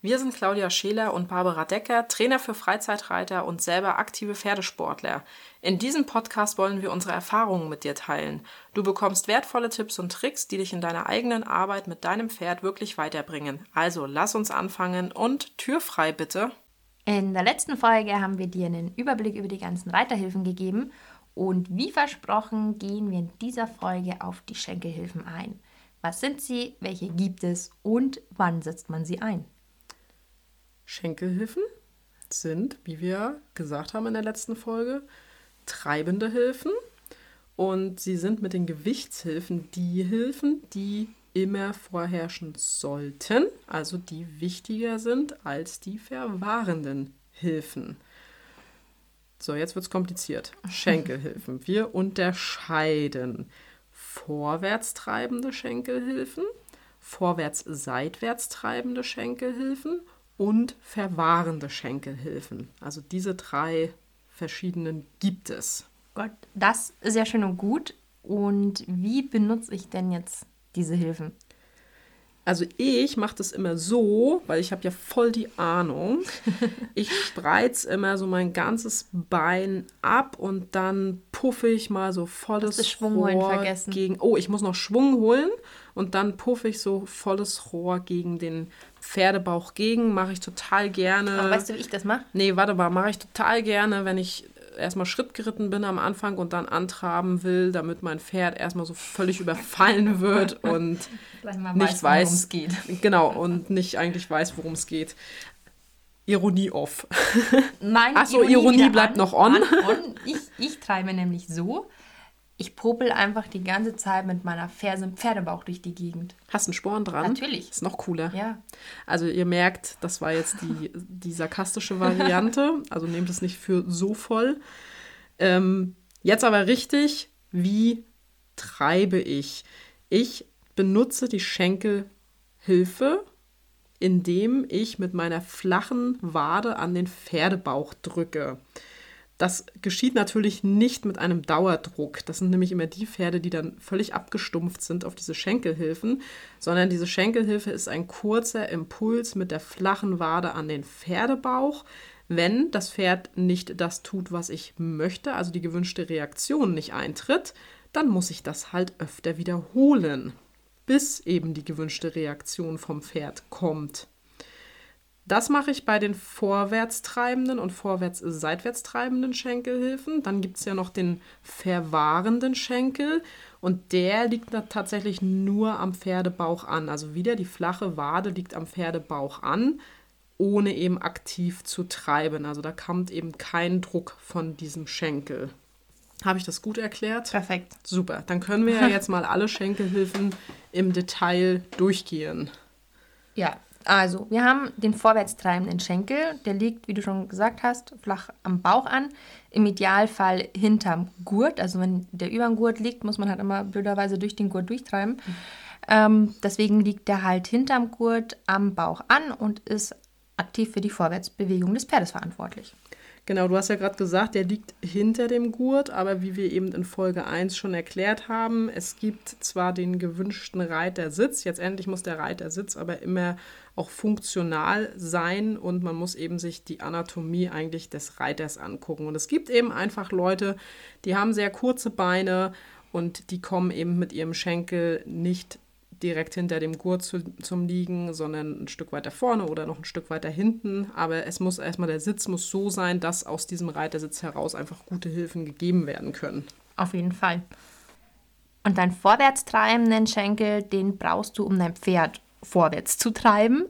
Wir sind Claudia Scheler und Barbara Decker, Trainer für Freizeitreiter und selber aktive Pferdesportler. In diesem Podcast wollen wir unsere Erfahrungen mit dir teilen. Du bekommst wertvolle Tipps und Tricks, die dich in deiner eigenen Arbeit mit deinem Pferd wirklich weiterbringen. Also lass uns anfangen und Tür frei bitte. In der letzten Folge haben wir dir einen Überblick über die ganzen Reiterhilfen gegeben und wie versprochen gehen wir in dieser Folge auf die Schenkelhilfen ein. Was sind sie, welche gibt es und wann setzt man sie ein? Schenkelhilfen sind, wie wir gesagt haben in der letzten Folge, treibende Hilfen. Und sie sind mit den Gewichtshilfen die Hilfen, die immer vorherrschen sollten, also die wichtiger sind als die verwahrenden Hilfen. So, jetzt wird es kompliziert. Schenkelhilfen. Wir unterscheiden vorwärts treibende Schenkelhilfen, vorwärts-seitwärts treibende Schenkelhilfen und verwahrende Schenkelhilfen. Also diese drei verschiedenen gibt es. Gott, das ist ja schön und gut. Und wie benutze ich denn jetzt diese Hilfen? Also ich mache das immer so, weil ich habe ja voll die Ahnung. Ich spreiz immer so mein ganzes Bein ab und dann puffe ich mal so volles Schwung holen vergessen. gegen. Oh, ich muss noch Schwung holen und dann puffe ich so volles Rohr gegen den Pferdebauch gegen. Mache ich total gerne. Aber weißt du, wie ich das mache? Nee, warte mal, mache ich total gerne, wenn ich erstmal Schritt geritten bin am Anfang und dann antraben will, damit mein Pferd erstmal so völlig überfallen wird und nicht weiß, worum es geht. Genau, und nicht eigentlich weiß, worum es geht. Ironie off. Nein, Achso, Ironie, Ironie bleibt an, noch on. on, on. Ich, ich treibe nämlich so, ich popel einfach die ganze Zeit mit meiner Ferse im Pferdebauch durch die Gegend. Hast einen Sporn dran? Natürlich. Ist noch cooler. Ja. Also ihr merkt, das war jetzt die, die sarkastische Variante. Also nehmt es nicht für so voll. Ähm, jetzt aber richtig, wie treibe ich? Ich benutze die Schenkelhilfe, indem ich mit meiner flachen Wade an den Pferdebauch drücke. Das geschieht natürlich nicht mit einem Dauerdruck. Das sind nämlich immer die Pferde, die dann völlig abgestumpft sind auf diese Schenkelhilfen, sondern diese Schenkelhilfe ist ein kurzer Impuls mit der flachen Wade an den Pferdebauch. Wenn das Pferd nicht das tut, was ich möchte, also die gewünschte Reaktion nicht eintritt, dann muss ich das halt öfter wiederholen, bis eben die gewünschte Reaktion vom Pferd kommt. Das mache ich bei den vorwärtstreibenden und vorwärts-seitwärtstreibenden Schenkelhilfen. Dann gibt es ja noch den verwahrenden Schenkel und der liegt da tatsächlich nur am Pferdebauch an. Also wieder die flache Wade liegt am Pferdebauch an, ohne eben aktiv zu treiben. Also da kommt eben kein Druck von diesem Schenkel. Habe ich das gut erklärt? Perfekt. Super. Dann können wir ja jetzt mal alle Schenkelhilfen im Detail durchgehen. Ja, also, wir haben den vorwärts treibenden Schenkel, der liegt, wie du schon gesagt hast, flach am Bauch an. Im Idealfall hinterm Gurt. Also, wenn der über dem Gurt liegt, muss man halt immer blöderweise durch den Gurt durchtreiben. Mhm. Ähm, deswegen liegt der halt hinterm Gurt am Bauch an und ist aktiv für die Vorwärtsbewegung des Pferdes verantwortlich. Genau, du hast ja gerade gesagt, der liegt hinter dem Gurt, aber wie wir eben in Folge 1 schon erklärt haben, es gibt zwar den gewünschten Reitersitz, jetzt endlich muss der Reitersitz aber immer auch funktional sein und man muss eben sich die Anatomie eigentlich des Reiters angucken. Und es gibt eben einfach Leute, die haben sehr kurze Beine und die kommen eben mit ihrem Schenkel nicht direkt hinter dem Gurt zu, zum Liegen, sondern ein Stück weiter vorne oder noch ein Stück weiter hinten. Aber es muss erstmal, der Sitz muss so sein, dass aus diesem Reitersitz heraus einfach gute Hilfen gegeben werden können. Auf jeden Fall. Und deinen vorwärts treibenden Schenkel, den brauchst du, um dein Pferd vorwärts zu treiben.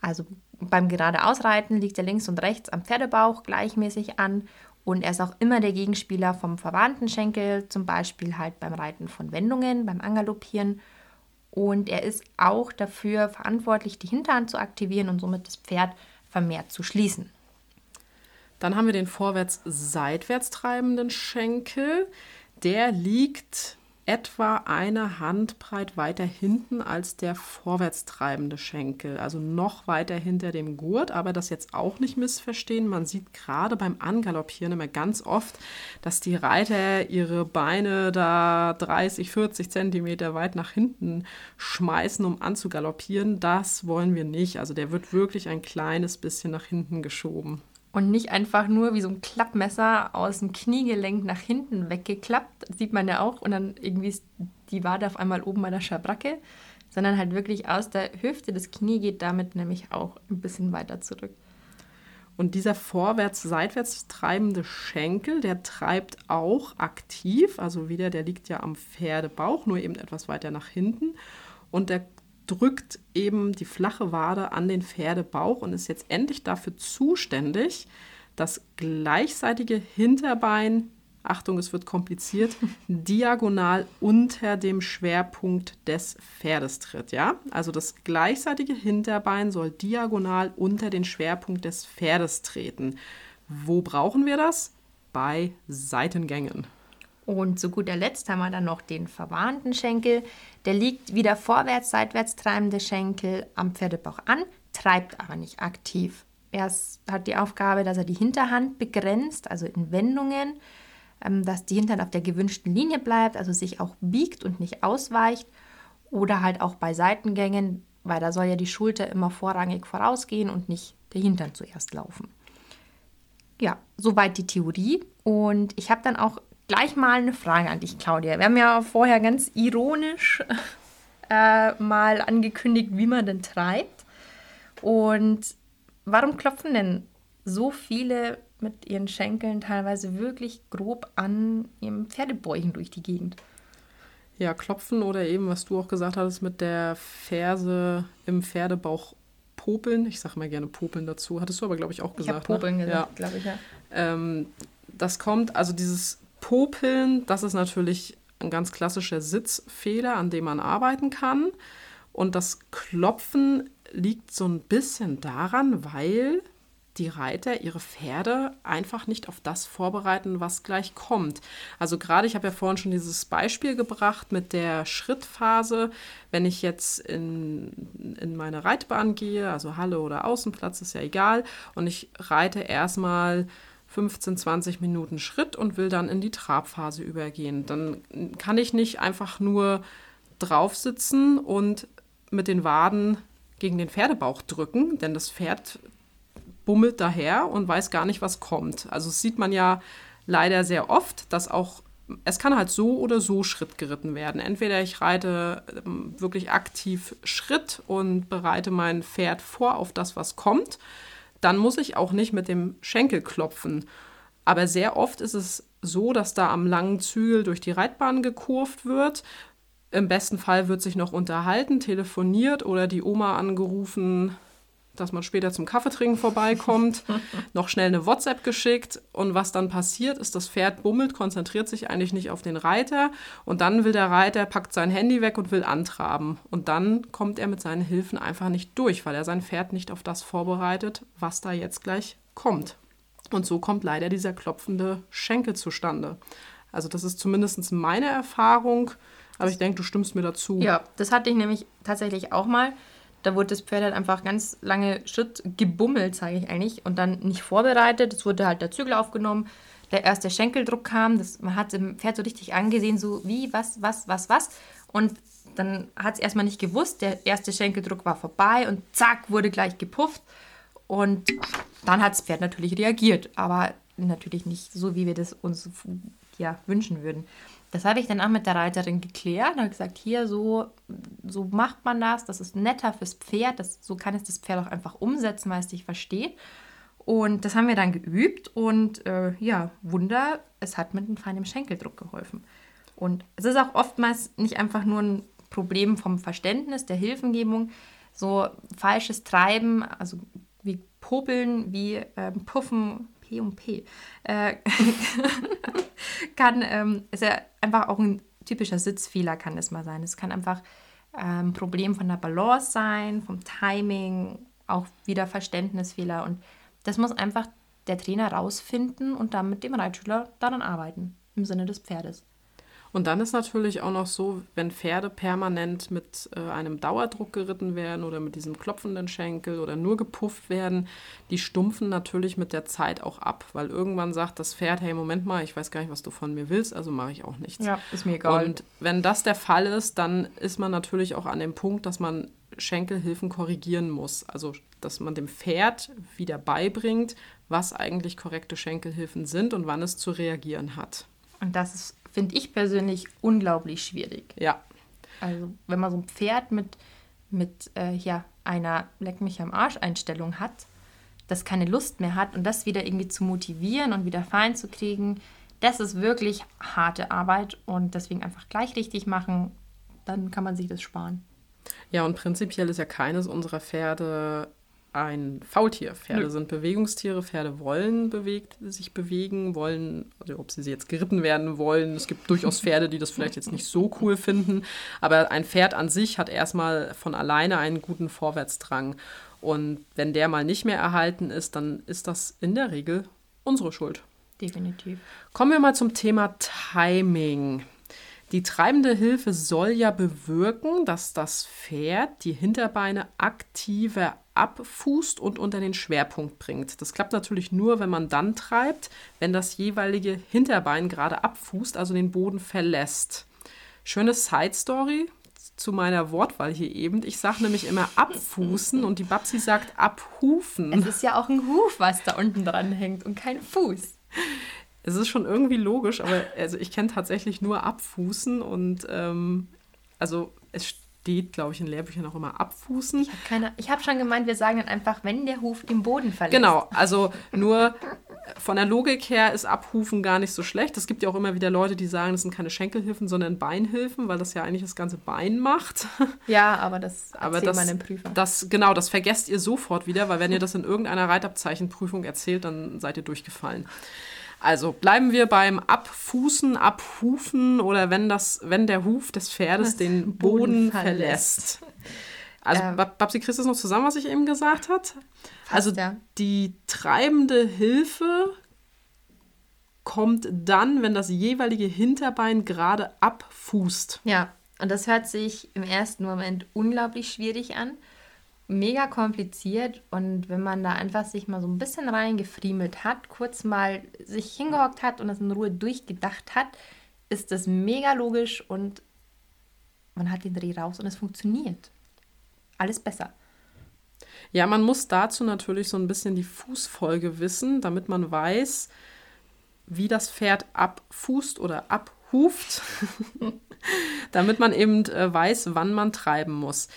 Also beim geradeausreiten liegt er links und rechts am Pferdebauch gleichmäßig an und er ist auch immer der Gegenspieler vom verwandten Schenkel, zum Beispiel halt beim Reiten von Wendungen, beim Angaloppieren und er ist auch dafür verantwortlich, die Hinterhand zu aktivieren und somit das Pferd vermehrt zu schließen. Dann haben wir den vorwärts-seitwärts treibenden Schenkel. Der liegt etwa eine Handbreit weiter hinten als der vorwärts treibende Schenkel, also noch weiter hinter dem Gurt, aber das jetzt auch nicht missverstehen. Man sieht gerade beim Angaloppieren immer ganz oft, dass die Reiter ihre Beine da 30, 40 Zentimeter weit nach hinten schmeißen, um anzugaloppieren. Das wollen wir nicht. Also der wird wirklich ein kleines bisschen nach hinten geschoben. Und nicht einfach nur wie so ein Klappmesser aus dem Kniegelenk nach hinten weggeklappt, das sieht man ja auch, und dann irgendwie ist die Wade auf einmal oben bei der Schabracke, sondern halt wirklich aus der Hüfte. Das Knie geht damit nämlich auch ein bisschen weiter zurück. Und dieser vorwärts-seitwärts treibende Schenkel, der treibt auch aktiv, also wieder, der liegt ja am Pferdebauch, nur eben etwas weiter nach hinten. Und der drückt eben die flache Wade an den Pferdebauch und ist jetzt endlich dafür zuständig, das gleichseitige Hinterbein, Achtung, es wird kompliziert, diagonal unter dem Schwerpunkt des Pferdes tritt. Ja? Also das gleichseitige Hinterbein soll diagonal unter den Schwerpunkt des Pferdes treten. Wo brauchen wir das? Bei Seitengängen. Und zu guter Letzt haben wir dann noch den verwarnten Schenkel. Der liegt wie der vorwärts, seitwärts treibende Schenkel am Pferdebauch an, treibt aber nicht aktiv. Er hat die Aufgabe, dass er die Hinterhand begrenzt, also in Wendungen, ähm, dass die Hinterhand auf der gewünschten Linie bleibt, also sich auch biegt und nicht ausweicht. Oder halt auch bei Seitengängen, weil da soll ja die Schulter immer vorrangig vorausgehen und nicht der Hintern zuerst laufen. Ja, soweit die Theorie. Und ich habe dann auch gleich mal eine Frage an dich, Claudia. Wir haben ja vorher ganz ironisch äh, mal angekündigt, wie man denn treibt. Und warum klopfen denn so viele mit ihren Schenkeln teilweise wirklich grob an ihrem Pferdebäuchen durch die Gegend? Ja, klopfen oder eben, was du auch gesagt hattest, mit der Ferse im Pferdebauch popeln. Ich sage mal gerne popeln dazu. Hattest du aber, glaube ich, auch gesagt. Ich habe popeln ne? gesagt, ja. glaube ich, ja. Ähm, das kommt, also dieses Popeln, das ist natürlich ein ganz klassischer Sitzfehler, an dem man arbeiten kann. Und das Klopfen liegt so ein bisschen daran, weil die Reiter ihre Pferde einfach nicht auf das vorbereiten, was gleich kommt. Also gerade, ich habe ja vorhin schon dieses Beispiel gebracht mit der Schrittphase. Wenn ich jetzt in, in meine Reitbahn gehe, also Halle oder Außenplatz, ist ja egal, und ich reite erstmal 15, 20 Minuten Schritt und will dann in die Trabphase übergehen. Dann kann ich nicht einfach nur drauf sitzen und mit den Waden gegen den Pferdebauch drücken, denn das Pferd bummelt daher und weiß gar nicht, was kommt. Also das sieht man ja leider sehr oft, dass auch es kann halt so oder so Schritt geritten werden. Entweder ich reite ähm, wirklich aktiv Schritt und bereite mein Pferd vor auf das, was kommt dann muss ich auch nicht mit dem Schenkel klopfen. Aber sehr oft ist es so, dass da am langen Zügel durch die Reitbahn gekurvt wird. Im besten Fall wird sich noch unterhalten, telefoniert oder die Oma angerufen, dass man später zum Kaffeetrinken vorbeikommt, noch schnell eine WhatsApp geschickt und was dann passiert ist, das Pferd bummelt, konzentriert sich eigentlich nicht auf den Reiter und dann will der Reiter, packt sein Handy weg und will antraben und dann kommt er mit seinen Hilfen einfach nicht durch, weil er sein Pferd nicht auf das vorbereitet, was da jetzt gleich kommt. Und so kommt leider dieser klopfende Schenkel zustande. Also das ist zumindest meine Erfahrung, aber ich denke, du stimmst mir dazu. Ja, das hatte ich nämlich tatsächlich auch mal da wurde das Pferd halt einfach ganz lange Schritt gebummelt, sage ich eigentlich, und dann nicht vorbereitet. Es wurde halt der Zügel aufgenommen, der erste Schenkeldruck kam. Das, man hat dem Pferd so richtig angesehen, so wie, was, was, was, was. Und dann hat es erstmal nicht gewusst. Der erste Schenkeldruck war vorbei und zack, wurde gleich gepufft. Und dann hat das Pferd natürlich reagiert, aber natürlich nicht so, wie wir das uns ja, wünschen würden. Das habe ich dann auch mit der Reiterin geklärt und gesagt, hier, so, so macht man das, das ist netter fürs Pferd, das, so kann es das Pferd auch einfach umsetzen, weil es dich versteht. Und das haben wir dann geübt und äh, ja, Wunder, es hat mit einem feinen Schenkeldruck geholfen. Und es ist auch oftmals nicht einfach nur ein Problem vom Verständnis, der Hilfengebung, so falsches Treiben, also wie Popeln, wie ähm, Puffen, Und P, äh, kann, ähm, ist ja einfach auch ein typischer Sitzfehler kann das mal sein. Es kann einfach ein ähm, Problem von der Balance sein, vom Timing, auch wieder Verständnisfehler und das muss einfach der Trainer rausfinden und dann mit dem Reitschüler daran arbeiten, im Sinne des Pferdes. Und dann ist natürlich auch noch so, wenn Pferde permanent mit äh, einem Dauerdruck geritten werden oder mit diesem klopfenden Schenkel oder nur gepufft werden, die stumpfen natürlich mit der Zeit auch ab, weil irgendwann sagt das Pferd, hey, Moment mal, ich weiß gar nicht, was du von mir willst, also mache ich auch nichts. Ja, ist mir egal. Und wenn das der Fall ist, dann ist man natürlich auch an dem Punkt, dass man Schenkelhilfen korrigieren muss. Also, dass man dem Pferd wieder beibringt, was eigentlich korrekte Schenkelhilfen sind und wann es zu reagieren hat. Und das ist finde ich persönlich unglaublich schwierig. Ja. Also, wenn man so ein Pferd mit, mit äh, ja, einer Leck mich am Arsch-Einstellung hat, das keine Lust mehr hat und das wieder irgendwie zu motivieren und wieder fein zu kriegen, das ist wirklich harte Arbeit und deswegen einfach gleich richtig machen, dann kann man sich das sparen. Ja, und prinzipiell ist ja keines unserer Pferde ein Faultier. Pferde Nö. sind Bewegungstiere, Pferde wollen bewegt, sich bewegen, wollen, also ob sie jetzt geritten werden wollen. Es gibt durchaus Pferde, die das vielleicht jetzt nicht so cool finden, aber ein Pferd an sich hat erstmal von alleine einen guten Vorwärtsdrang. Und wenn der mal nicht mehr erhalten ist, dann ist das in der Regel unsere Schuld. Definitiv. Kommen wir mal zum Thema Timing. Die treibende Hilfe soll ja bewirken, dass das Pferd die Hinterbeine aktiver abfußt und unter den Schwerpunkt bringt. Das klappt natürlich nur, wenn man dann treibt, wenn das jeweilige Hinterbein gerade abfußt, also den Boden verlässt. Schöne Side Story zu meiner Wortwahl hier eben. Ich sage nämlich immer abfußen und die Babsi sagt abhufen. Es ist ja auch ein Huf, was da unten dran hängt und kein Fuß. Es ist schon irgendwie logisch, aber also ich kenne tatsächlich nur abfußen und ähm, also es steht, glaube ich, in Lehrbüchern auch immer abfußen. Ich habe keine, schon gemeint, wir sagen dann einfach, wenn der Huf den Boden verlässt. Genau, also nur von der Logik her ist Abhufen gar nicht so schlecht. Es gibt ja auch immer wieder Leute, die sagen, das sind keine Schenkelhilfen, sondern Beinhilfen, weil das ja eigentlich das ganze Bein macht. Ja, aber das aber das, man im Prüfer. Das, genau, das vergesst ihr sofort wieder, weil wenn ihr das in irgendeiner Reitabzeichenprüfung erzählt, dann seid ihr durchgefallen. Also bleiben wir beim Abfußen, Abhufen oder wenn, das, wenn der Huf des Pferdes das den Boden, Boden verlässt. Also ähm, Babsi, kriegst du es noch zusammen, was ich eben gesagt habe? Also ja. die treibende Hilfe kommt dann, wenn das jeweilige Hinterbein gerade abfußt. Ja, und das hört sich im ersten Moment unglaublich schwierig an mega kompliziert und wenn man da einfach sich mal so ein bisschen reingefriemelt hat, kurz mal sich hingehockt hat und das in Ruhe durchgedacht hat, ist das mega logisch und man hat den Dreh raus und es funktioniert. Alles besser. Ja, man muss dazu natürlich so ein bisschen die Fußfolge wissen, damit man weiß, wie das Pferd abfußt oder abhuft, damit man eben äh, weiß, wann man treiben muss.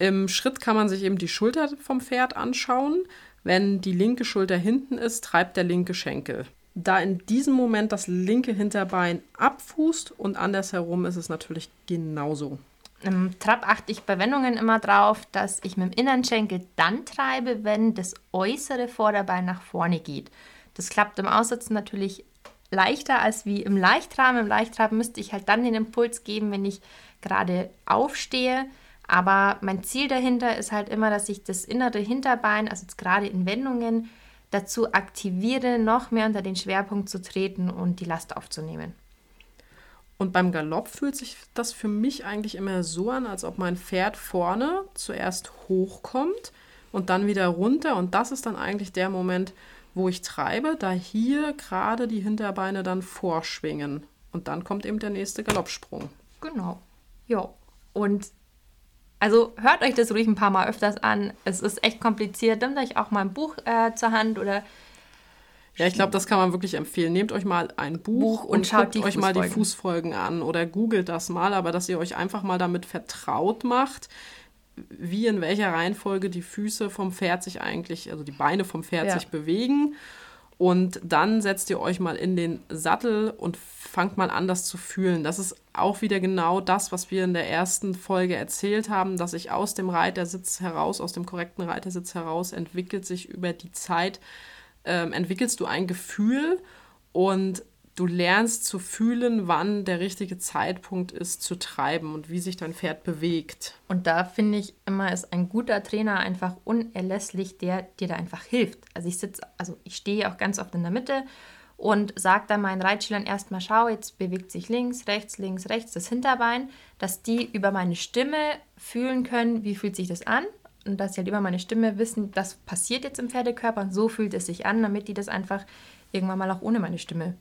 Im Schritt kann man sich eben die Schulter vom Pferd anschauen. Wenn die linke Schulter hinten ist, treibt der linke Schenkel. Da in diesem Moment das linke Hinterbein abfußt und andersherum ist es natürlich genauso. Im Trab achte ich bei Wendungen immer drauf, dass ich mit dem inneren Schenkel dann treibe, wenn das äußere Vorderbein nach vorne geht. Das klappt im Aussitzen natürlich leichter als wie im Leichtraben. Im Leichtraben müsste ich halt dann den Impuls geben, wenn ich gerade aufstehe. Aber mein Ziel dahinter ist halt immer, dass ich das innere Hinterbein, also jetzt gerade in Wendungen, dazu aktiviere, noch mehr unter den Schwerpunkt zu treten und die Last aufzunehmen. Und beim Galopp fühlt sich das für mich eigentlich immer so an, als ob mein Pferd vorne zuerst hochkommt und dann wieder runter. Und das ist dann eigentlich der Moment, wo ich treibe, da hier gerade die Hinterbeine dann vorschwingen. Und dann kommt eben der nächste Galoppsprung. Genau. Ja. Und also hört euch das ruhig ein paar Mal öfters an. Es ist echt kompliziert. Nehmt euch auch mal ein Buch äh, zur Hand oder. Ja, ich glaube, das kann man wirklich empfehlen. Nehmt euch mal ein Buch, Buch und, und schaut euch mal die Fußfolgen an oder googelt das mal, aber dass ihr euch einfach mal damit vertraut macht, wie in welcher Reihenfolge die Füße vom Pferd sich eigentlich, also die Beine vom Pferd ja. sich bewegen und dann setzt ihr euch mal in den Sattel und fangt mal an, das zu fühlen. Das ist auch wieder genau das, was wir in der ersten Folge erzählt haben, dass sich aus dem Reitersitz heraus, aus dem korrekten Reitersitz heraus entwickelt sich über die Zeit, ähm, entwickelst du ein Gefühl und du lernst zu fühlen, wann der richtige Zeitpunkt ist zu treiben und wie sich dein Pferd bewegt. Und da finde ich immer, ist ein guter Trainer einfach unerlässlich, der dir da einfach hilft. Also ich sitze, also ich stehe auch ganz oft in der Mitte und sage dann meinen Reitschülern erstmal, schau, jetzt bewegt sich links, rechts, links, rechts das Hinterbein, dass die über meine Stimme fühlen können, wie fühlt sich das an und dass sie halt über meine Stimme wissen, das passiert jetzt im Pferdekörper und so fühlt es sich an, damit die das einfach irgendwann mal auch ohne meine Stimme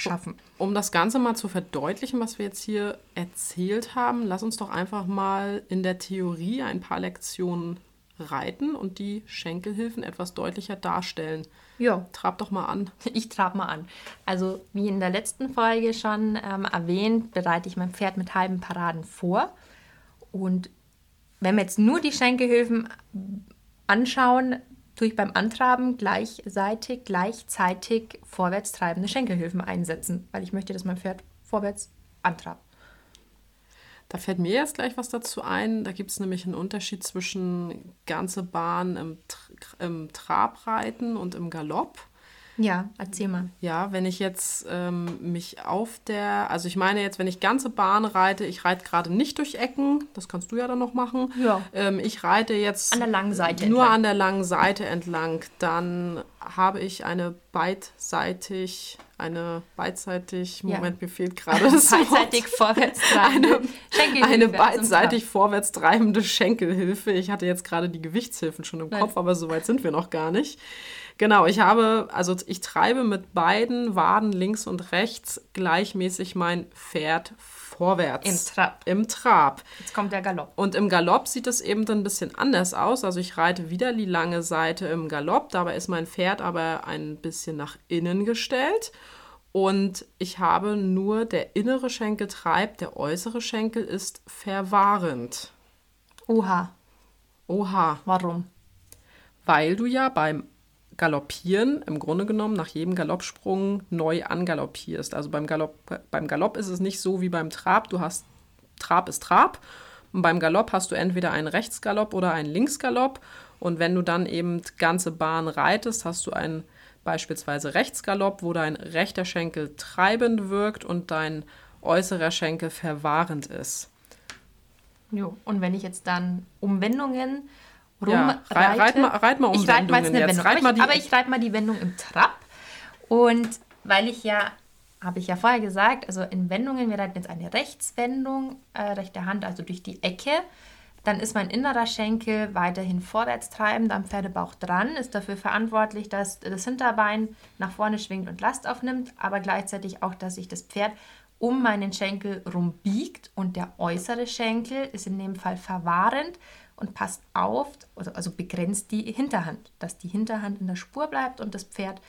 schaffen. Um das Ganze mal zu verdeutlichen, was wir jetzt hier erzählt haben, lass uns doch einfach mal in der Theorie ein paar Lektionen reiten und die Schenkelhilfen etwas deutlicher darstellen. Ja. Trab doch mal an. Ich trab mal an. Also, wie in der letzten Folge schon ähm, erwähnt, bereite ich mein Pferd mit halben Paraden vor. Und wenn wir jetzt nur die Schenkelhilfen anschauen, tue ich beim Antraben gleichseitig, gleichzeitig vorwärts treibende Schenkelhilfen einsetzen, weil ich möchte, dass mein Pferd vorwärts antrabt. Da fällt mir jetzt gleich was dazu ein. Da gibt es nämlich einen Unterschied zwischen ganze Bahn im, im Trabreiten und im Galopp. Ja, erzähl mal. Ja, wenn ich jetzt ähm, mich auf der, also ich meine jetzt, wenn ich ganze Bahn reite, ich reite gerade nicht durch Ecken, das kannst du ja dann noch machen. Ja. Ähm, ich reite jetzt an der langen Seite nur entlang. an der langen Seite entlang, dann habe ich eine beidseitig, eine beidseitig, Moment, ja. mir fehlt gerade das Beidseitig vorwärts treibende eine, eine beidseitig vorwärts treibende Schenkelhilfe. Ich hatte jetzt gerade die Gewichtshilfen schon im Nein. Kopf, aber so weit sind wir noch gar nicht. Genau, ich habe, also ich treibe mit beiden Waden links und rechts gleichmäßig mein Pferd vorwärts. Im Trab. Im Trab. Jetzt kommt der Galopp. Und im Galopp sieht es eben dann ein bisschen anders aus. Also ich reite wieder die lange Seite im Galopp. Dabei ist mein Pferd aber ein bisschen nach innen gestellt. Und ich habe nur der innere Schenkel treibt, der äußere Schenkel ist verwahrend. Oha. Oha. Warum? Weil du ja beim Galoppieren im Grunde genommen nach jedem Galoppsprung neu angaloppierst. Also beim Galopp, beim Galopp ist es nicht so wie beim Trab. Du hast Trab ist Trab. Und beim Galopp hast du entweder einen Rechtsgalopp oder einen Linksgalopp. Und wenn du dann eben ganze Bahn reitest, hast du einen beispielsweise Rechtsgalopp, wo dein rechter Schenkel treibend wirkt und dein äußerer Schenkel verwahrend ist. Jo, und wenn ich jetzt dann Umwendungen rumreite. Ja, reit, mal, reit mal um ich reite mal jetzt Wendung. Reit aber, ich, aber ich reite mal die Wendung im Trab. Und weil ich ja, habe ich ja vorher gesagt, also in Wendungen, wir reiten jetzt eine Rechtswendung, äh, rechte Hand, also durch die Ecke. Dann ist mein innerer Schenkel weiterhin vorwärts treibend am Pferdebauch dran, ist dafür verantwortlich, dass das Hinterbein nach vorne schwingt und Last aufnimmt, aber gleichzeitig auch, dass sich das Pferd um meinen Schenkel rumbiegt und der äußere Schenkel ist in dem Fall verwahrend und passt auf, also begrenzt die Hinterhand, dass die Hinterhand in der Spur bleibt und das Pferd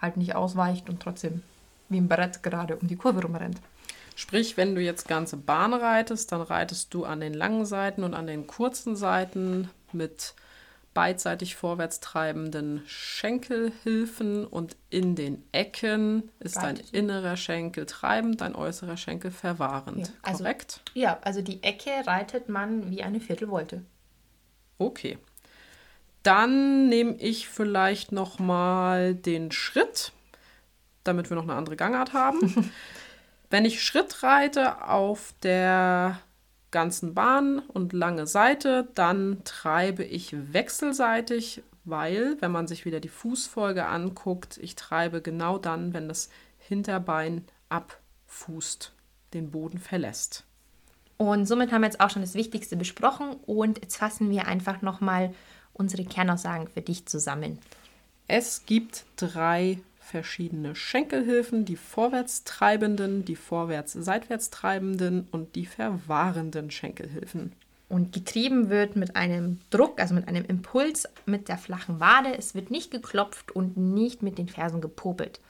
halt nicht ausweicht und trotzdem wie ein Brett gerade um die Kurve rumrennt. Sprich, wenn du jetzt ganze Bahn reitest, dann reitest du an den langen Seiten und an den kurzen Seiten mit beidseitig vorwärts treibenden Schenkelhilfen und in den Ecken ist dein innerer Schenkel treibend, dein äußerer Schenkel verwahrend. Ja, also, Korrekt? Ja, also die Ecke reitet man wie eine Viertelvolte. Okay. Dann nehme ich vielleicht noch mal den Schritt, damit wir noch eine andere Gangart haben. Wenn ich Schritt reite auf der ganzen Bahn und lange Seite, dann treibe ich wechselseitig, weil, wenn man sich wieder die Fußfolge anguckt, ich treibe genau dann, wenn das Hinterbein abfußt, den Boden verlässt. Und somit haben wir jetzt auch schon das Wichtigste besprochen und jetzt fassen wir einfach nochmal unsere Kernaussagen für dich zusammen. Es gibt drei verschiedene Schenkelhilfen, die vorwärts treibenden, die vorwärts-seitwärts treibenden und die verwahrenden Schenkelhilfen. Und getrieben wird mit einem Druck, also mit einem Impuls mit der flachen Wade. Es wird nicht geklopft und nicht mit den Fersen gepopelt.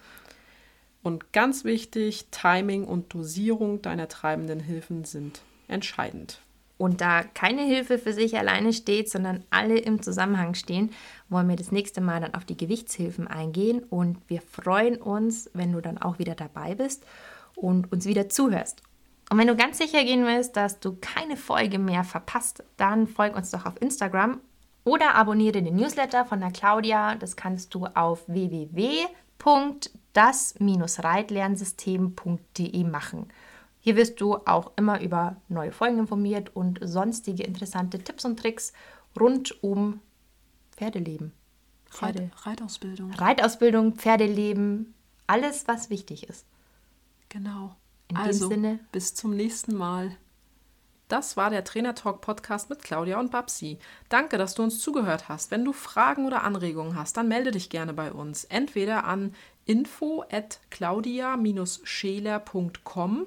Und ganz wichtig, Timing und Dosierung deiner treibenden Hilfen sind entscheidend. Und da keine Hilfe für sich alleine steht, sondern alle im Zusammenhang stehen, wollen wir das nächste Mal dann auf die Gewichtshilfen eingehen. Und wir freuen uns, wenn du dann auch wieder dabei bist und uns wieder zuhörst. Und wenn du ganz sicher gehen willst, dass du keine Folge mehr verpasst, dann folg uns doch auf Instagram oder abonniere den Newsletter von der Claudia. Das kannst du auf www.das-reitlernsystem.de machen. Hier wirst du auch immer über neue Folgen informiert und sonstige interessante Tipps und Tricks rund um Pferdeleben. Pferde. Reit, Reitausbildung. Reitausbildung, Pferdeleben, alles, was wichtig ist. Genau. In dem also, Sinne- bis zum nächsten Mal. Das war der Trainer Talk Podcast mit Claudia und Babsi. Danke, dass du uns zugehört hast. Wenn du Fragen oder Anregungen hast, dann melde dich gerne bei uns. Entweder an info at claudia-scheler.com